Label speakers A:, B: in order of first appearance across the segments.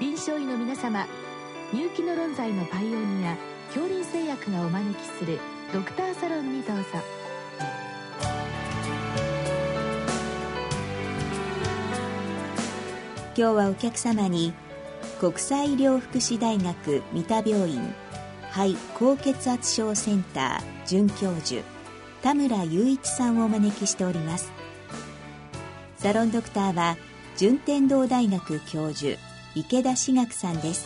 A: 臨床医の皆様入気の論剤のパイオニア恐林製薬がお招きするドクターサロンにどうぞ。
B: 今日はお客様に国際医療福祉大学三田病院肺高血圧症センター准教授田村雄一さんをお招きしております。サロンドクターは順天堂大学教授池田志学さんです。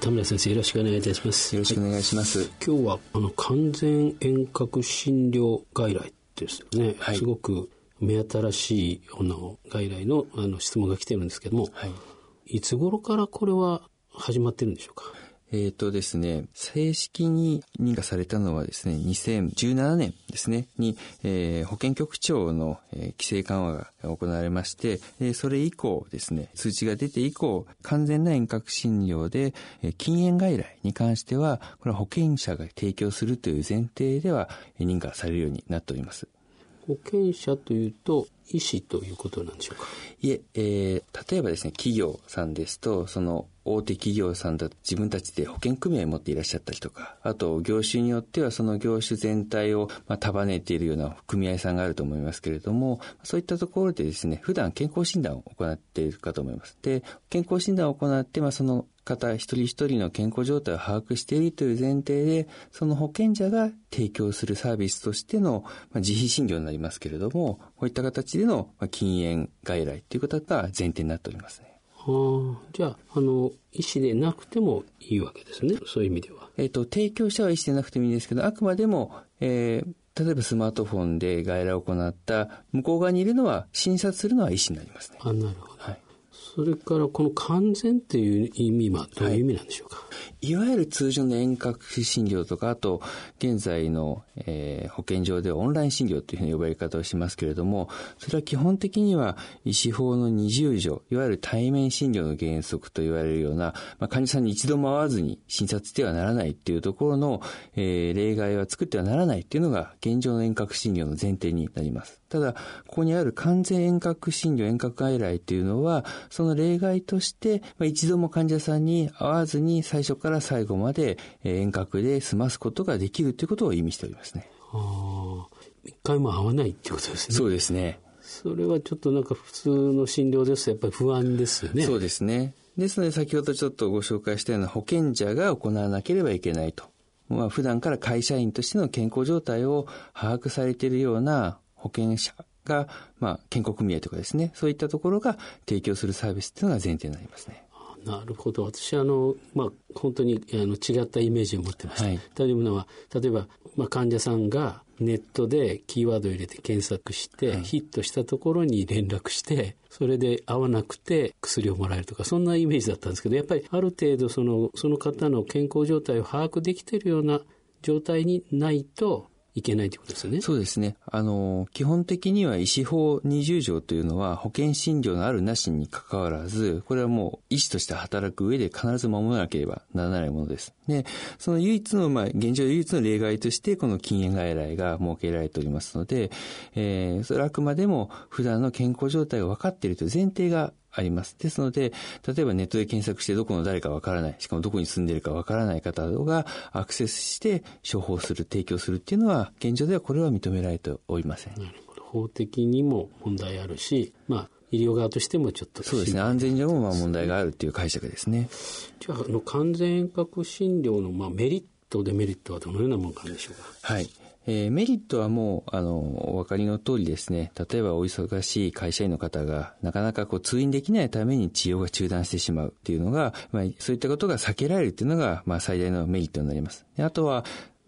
C: 田村先生よろしくお願いいたします。
D: よろしくお願いします、はい、
C: 今日はあの完全遠隔診療外来ですよね、はい、すごく目新しいあの外来のあの質問が来てるんですけども、はい、いつ頃からこれは始まってるんでしょうか？
D: えっ、ー、とですね、正式に認可されたのはですね、2017年ですね、に、えー、保健局長の、えー、規制緩和が行われまして、えー、それ以降ですね、通知が出て以降、完全な遠隔診療で、えー、禁煙外来に関しては、これは保険者が提供するという前提では、認可されるようになっております。
C: 保険者というと、医師ということなんでしょうか？
D: いえ、えー、例えばですね、企業さんですと、その大手企業さんだと自分たちで保険組合を持っていらっしゃったりとか、あと業種によってはその業種全体を、まあ、束ねているような組合さんがあると思いますけれども、そういったところでですね、普段健康診断を行っているかと思います。で、健康診断を行って、まあ、その方一人一人の健康状態を把握しているという前提で、その保険者が提供するサービスとしての、まあ、自費診療になりますけれども、こういった形での、まあ、禁煙外来ということが前提になっておりますね。
C: はあ、じゃあ、あの、医師でなくてもいいわけですね。そういう意味では。
D: えっ、ー、と、提供者は医師でなくてもいいんですけど、あくまでも、えー、例えばスマートフォンで外来を行った向こう側にいるのは診察するのは医師になりますね。
C: あ、なるほど。はい。それからこの完全っていう意味はどういう意味なんでしょうか、はい、
D: いわゆる通常の遠隔診療とか、あと現在の、えー、保健所ではオンライン診療というふうに呼ばれ方をしますけれども、それは基本的には医師法の二重条、いわゆる対面診療の原則と言われるような、まあ、患者さんに一度も会わずに診察してはならないっていうところの、えー、例外は作ってはならないっていうのが現状の遠隔診療の前提になります。ただ、ここにある完全遠隔診療、遠隔外来っていうのは、その例外として、まあ、一度も患者さんに会わずに最初から最後まで遠隔で済ますことができるということを意味しておりますね。
C: ああ、一回も会わないっていうことですね。
D: そうですね。
C: それはちょっとなんか普通の診療ですとやっぱり不安ですよね。
D: そうですね。ですので先ほどちょっとご紹介したような保険者が行わなければいけないと。まあ普段から会社員としての健康状態を把握されているような保険者が、まあ、健康組合とかですね、そういったところが提供するサービスっていうのが前提になりますね。
C: なるほど。私、あの、まあ、本当にあの違ったイメージを持ってました。はい、というのは、例えば、まあ、患者さんがネットでキーワードを入れて検索して、はい、ヒットしたところに連絡して、それで合わなくて薬をもらえるとか、そんなイメージだったんですけど、やっぱりある程度その、その方の健康状態を把握できているような状態にないと、いけないということですよね。
D: そうですね。あの、基本的には医師法20条というのは保険診療のあるなしに関わらず、これはもう医師として働く上で必ず守らなければならないものです。で、その唯一の、まあ、現状唯一の例外として、この禁煙外来が設けられておりますので、えー、それはあくまでも普段の健康状態が分かっているという前提があります。ですので、例えばネットで検索してどこの誰かわからない、しかもどこに住んでいるかわからない方がアクセスして処方する、提供するっていうのは、現状ではこれは認められておりません。
C: なるほど。法的にも問題あるし、まあ、医療側としてもちょっと
D: そうですね。安全上もまあ問題があるっていう解釈ですね。
C: じゃあ、あの、完全遠隔診療のまあメリット、デメリットはどのようなものなんでしょう
D: か？はい。えー、メリットはもう、あの、お分かりの通りですね、例えばお忙しい会社員の方が、なかなかこう通院できないために治療が中断してしまうっていうのが、まあ、そういったことが避けられるっていうのが、まあ、最大のメリットになります。あとは、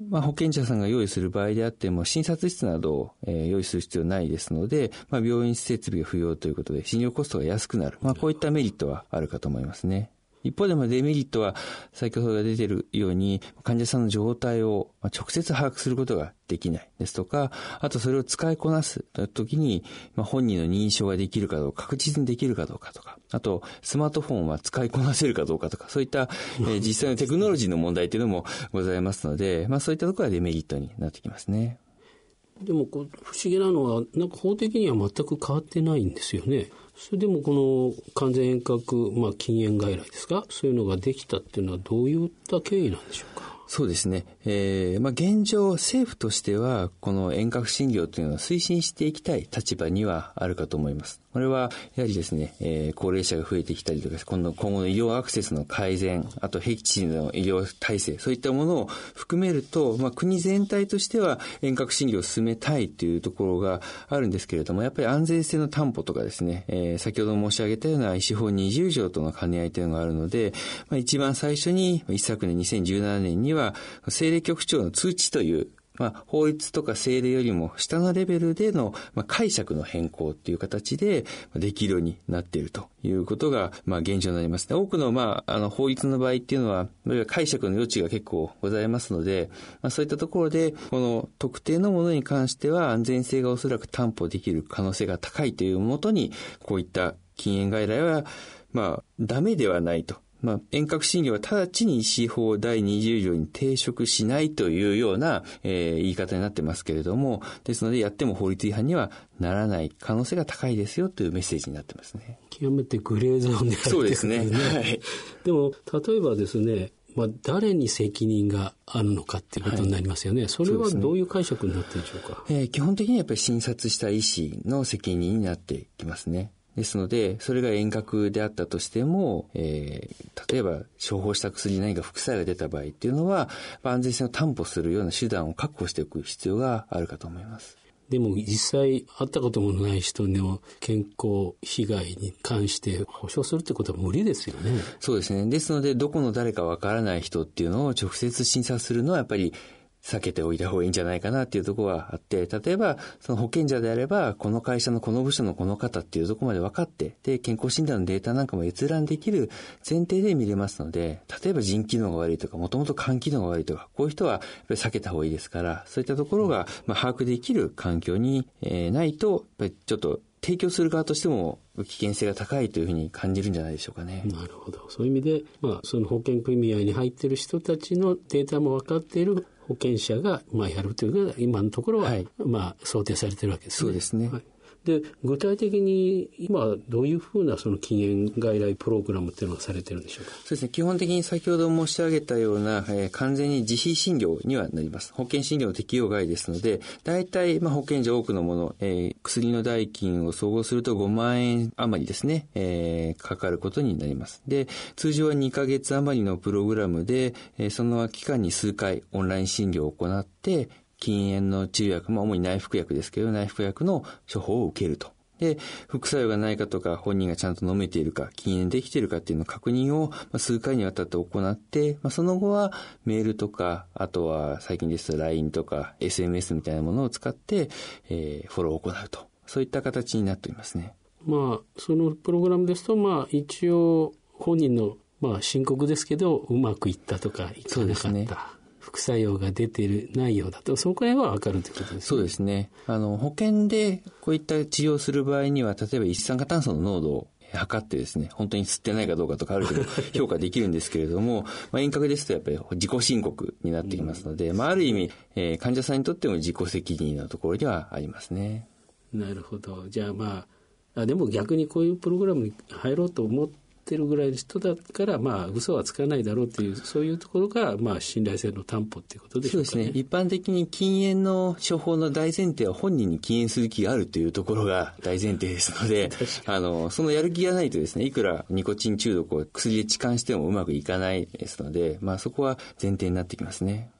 D: まあ、保険者さんが用意する場合であっても、診察室などを、え、用意する必要ないですので、まあ、病院設備が不要ということで、診療コストが安くなる。まあ、こういったメリットはあるかと思いますね。一方でもデメリットは先ほどが出ているように患者さんの状態を直接把握することができないですとか、あとそれを使いこなす時に本人の認証ができるかどうか、確実にできるかどうかとか、あとスマートフォンは使いこなせるかどうかとか、そういった、え実際のテクノロジーの問題というのもございますので、まあそういったところはデメリットになってきますね。
C: でもこう不思議なのは、なんか法的には全く変わってないんですよね。それでもこの完全遠隔、まあ、禁煙外来ですか？そういうのができたっていうのはどういった経緯なんでしょうか？
D: そうですね。えー、まあ、現状、政府としては、この遠隔診療というのを推進していきたい立場にはあるかと思います。これは、やはりですね、えー、高齢者が増えてきたりとか、今度、今後の医療アクセスの改善、あと、僻地の医療体制、そういったものを含めると、まあ、国全体としては遠隔診療を進めたいというところがあるんですけれども、やっぱり安全性の担保とかですね、えー、先ほど申し上げたような医師法20条との兼ね合いというのがあるので、まあ、一番最初に、一昨年2017年に、は、政令局長の通知というまあ、法律とか政令よりも下のレベルでの、まあ、解釈の変更っていう形でできるようになっているということが、まあ、現状になります。多くの、まあ、あの、法律の場合っていうのは、解釈の余地が結構ございますので、まあ、そういったところで、この特定のものに関しては安全性がおそらく担保できる可能性が高いというもとに、こういった禁煙外来は、まあ、ダメではないとまあ、遠隔診療は直ちに医師法第20条に抵触しないというような、えー、言い方になってますけれども、ですのでやっても法律違反にはならない可能性が高いですよというメッセージになってますね。
C: 極めてグレーゾーンである
D: そうですね。はい。
C: でも、例えばですね、まあ、誰に責任があるのかっていうことになりますよね。はい、それはどういう解釈になってるんでしょうか？
D: うね、えー、基本的にはやっぱり診察した医師の責任になってきますね。ですので、それが遠隔であったとしても、えー、例えば処方した薬に何か副作用が出た場合っていうのは、安全性を担保するような手段を確保しておく必要があるかと思います。
C: でも実際会ったこともない人の健康被害に関して保証するってことは無理ですよね。
D: そうですね。ですので、どこの誰かわからない人っていうのを直接審査するのはやっぱり避けておいた方がいいんじゃないかなっていうところはあって、例えば、その保険者であれば、この会社のこの部署のこの方っていうとこまで分かって、で、健康診断のデータなんかも閲覧できる前提で見れますので、例えば腎機能が悪いとか、もともと肝機能が悪いとか、こういう人はやっぱり避けた方がいいですから、そういったところが、まあ、把握できる環境に、えー、ないと、やっぱりちょっと提供する側としても危険性が高いというふうに感じるんじゃないでしょうかね。
C: なるほど。そういう意味で、まあ、その保険組合に入っている人たちのデータも分かっている険者が、まあ、やるというのが今のところは、はい、まあ、想定されてるわけです
D: ね。そうですね。はい
C: で、具体的に今どういうふうなその禁煙外来プログラムっていうのがされてるんでしょうか？
D: そうですね。基本的に先ほど申し上げたような、えー、完全に自費診療にはなります。保険診療の適用外ですので、大体、まあ、保険者多くのもの、えー、薬の代金を総合すると5万円余りですね、えー、かかることになります。で、通常は2ヶ月余りのプログラムで、えー、その期間に数回オンライン診療を行って、禁煙の治療薬、まあ主に内服薬ですけど、内服薬の処方を受けると。で、副作用がないかとか、本人がちゃんと飲めているか、禁煙できているかっていうの確認を、まあ、数回にわたって行って、まあ、その後はメールとか、あとは最近ですと LINE とか SMS みたいなものを使って、えー、フォローを行うと。そういった形になっておりますね。
C: まあ、そのプログラムですと、まあ、一応、本人の、まあ、申告ですけど、うまくいったとか、いかなかった。副作用が出ているないようだと、そこら辺はわかるということですね。
D: そうですね。あの、保険でこういった治療をする場合には、例えば一酸化炭素の濃度を測ってですね、本当に吸ってないかどうかとかある程度 評価できるんですけれども、まあ、遠隔ですとやっぱり自己申告になってきますので、うん、まあ、ある意味、えー、患者さんにとっても自己責任のところではありますね。
C: なるほど。じゃあまあ、あでも逆にこういうプログラムに入ろうと思っってるぐらいの人だから、まあ、嘘はつかないだろうという、そういうところが、まあ、信頼性の担保っていうことでしょうか、ね、そうですね。
D: 一般的に禁煙の処方の大前提は本人に禁煙する気があるというところが大前提ですので、あの、そのやる気がないとですね、いくらニコチン中毒を薬で痴漢してもうまくいかないですので、まあ、そこは前提になってきますね。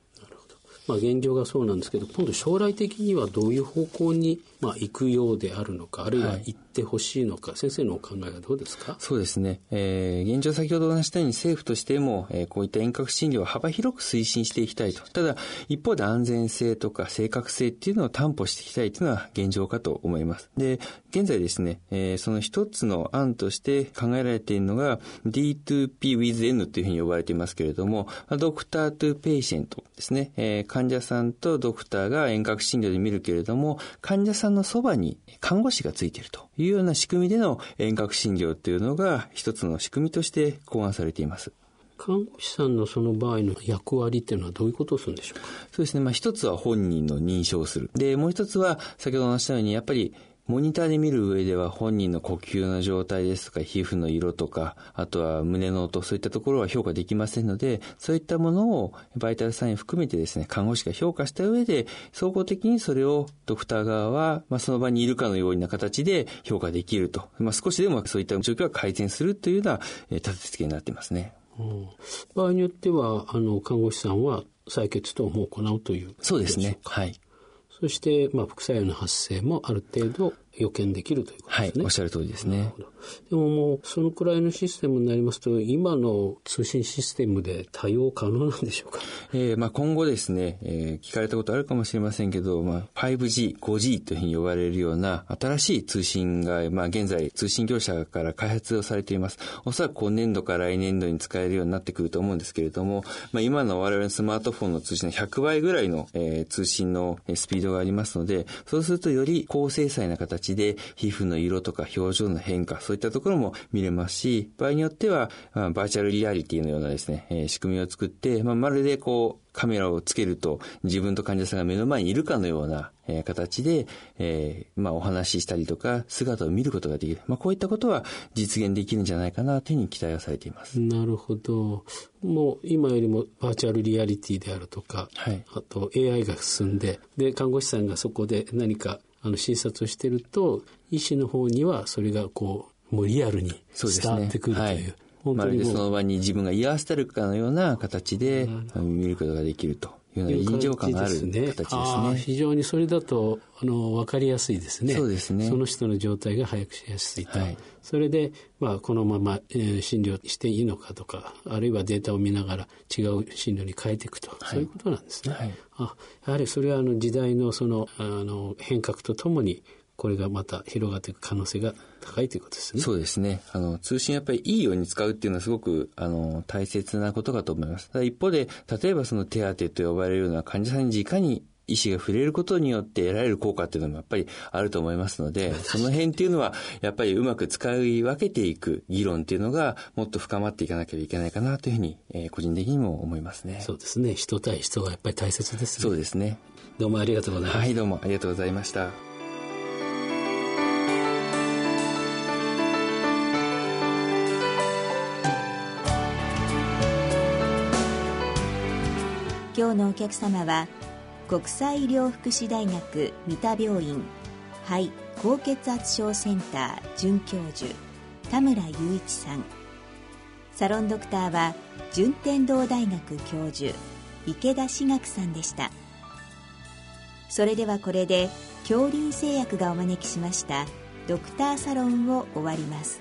C: まあ、現状がそうなんですけど今度将来的にはどういう方向にまあ行くようであるのかあるいは行ってほしいのか、はい、先生のお考えはどうですか？
D: そうですね、えー、現状先ほどお話したように政府としても、えー、こういった遠隔診療を幅広く推進していきたいと。ただ一方で安全性とか正確性っていうのを担保していきたいというのは現状かと思います。で現在ですね、えー、その一つの案として考えられているのが D2P with N というふうに呼ばれていますけれどもドクタートゥペイシェントですね、えー、患者さんとドクターが遠隔診療で見るけれども患者さんのそばに看護師がついているというような仕組みでの遠隔診療というのが一つの仕組みとして考案されています。
C: 看護師さんのその場合の役割っていうのはどういうことをするんでしょうか？
D: そうですね。まあ一つは本人の認証する。で、もう一つは先ほど話したようにやっぱりモニターで見る上では本人の呼吸の状態ですとか皮膚の色とかあとは胸の音そういったところは評価できませんのでそういったものをバイタルサイン含めてですね看護師が評価した上で総合的にそれをドクター側は、まあ、その場にいるかのような形で評価できると、まあ、少しでもそういった状況が改善するというような立て付けになってますね。
C: うん、場合によってはあの看護師さんは採血等も行うという
D: そうですね。はい。
C: そして、まあ、副作用の発生もある程度予見できるということですね。はい、
D: おっしゃる通りですね。
C: でももう、そのくらいのシステムになりますと、今の通信システムで対応可能なんでしょうか？
D: えー、まあ今後ですね、えー、聞かれたことあるかもしれませんけど、まあ 5G、5G というふうに呼ばれるような新しい通信が、まあ現在通信業者から開発をされています。おそらく今年度から来年度に使えるようになってくると思うんですけれども、まあ今の我々のスマートフォンの通信の100倍ぐらいの、えー、通信のスピードがありますので、そうするとより高精細な形で皮膚の色とか表情の変化、そういったところも見れますし、場合によっては、まあ、バーチャルリアリティのようなですね、えー、仕組みを作って、まあ、まるでこう、カメラをつけると自分と患者さんが目の前にいるかのような、えー、形で、えー、まあ、お話ししたりとか姿を見ることができる。まあ、こういったことは実現できるんじゃないかなというふうに期待をされています。
C: なるほど。もう今よりもバーチャルリアリティであるとか、はい、あと AI が進んで、で、看護師さんがそこで何かあの診察をしてると医師の方にはそれがこうもうリアルに伝わってくるという。うね
D: はい、まるでその場に自分が居合わせてるかのような形で見ることができるとような臨場感がある形ですね。
C: 非常にそれだとあの分かりやすいですね。
D: そうですね。
C: その人の状態が早くしやすいと。はい、それで、まあ、このまま、えー、診療していいのかとか、あるいはデータを見ながら違う診療に変えていくと、はい、そういうことなんですね。はい、あやはりそれはあの時代のそのあの変革とともにこれがまた広がっていく可能性が高いということですね。
D: そうですね。あの、通信やっぱりいいように使うっていうのはすごく、あの、大切なことかと思います。一方で、例えばその手当と呼ばれるような患者さんに直に医師が触れることによって得られる効果っていうのもやっぱりあると思いますので、その辺っていうのはやっぱりうまく使い分けていく議論っていうのがもっと深まっていかなければいけないかなというふうに、えー、個人的にも思いますね。
C: そうですね。人対人はやっぱり大切です
D: ね。そうですね。
C: どうもありがとうございます。
D: はい、どうもありがとうございました。
B: 今日のお客様は国際医療福祉大学三田病院肺高血圧症センター准教授田村雄一さん。サロンドクターは順天堂大学教授池田志学さんでした。それではこれで恐林製薬がお招きしましたドクターサロンを終わります。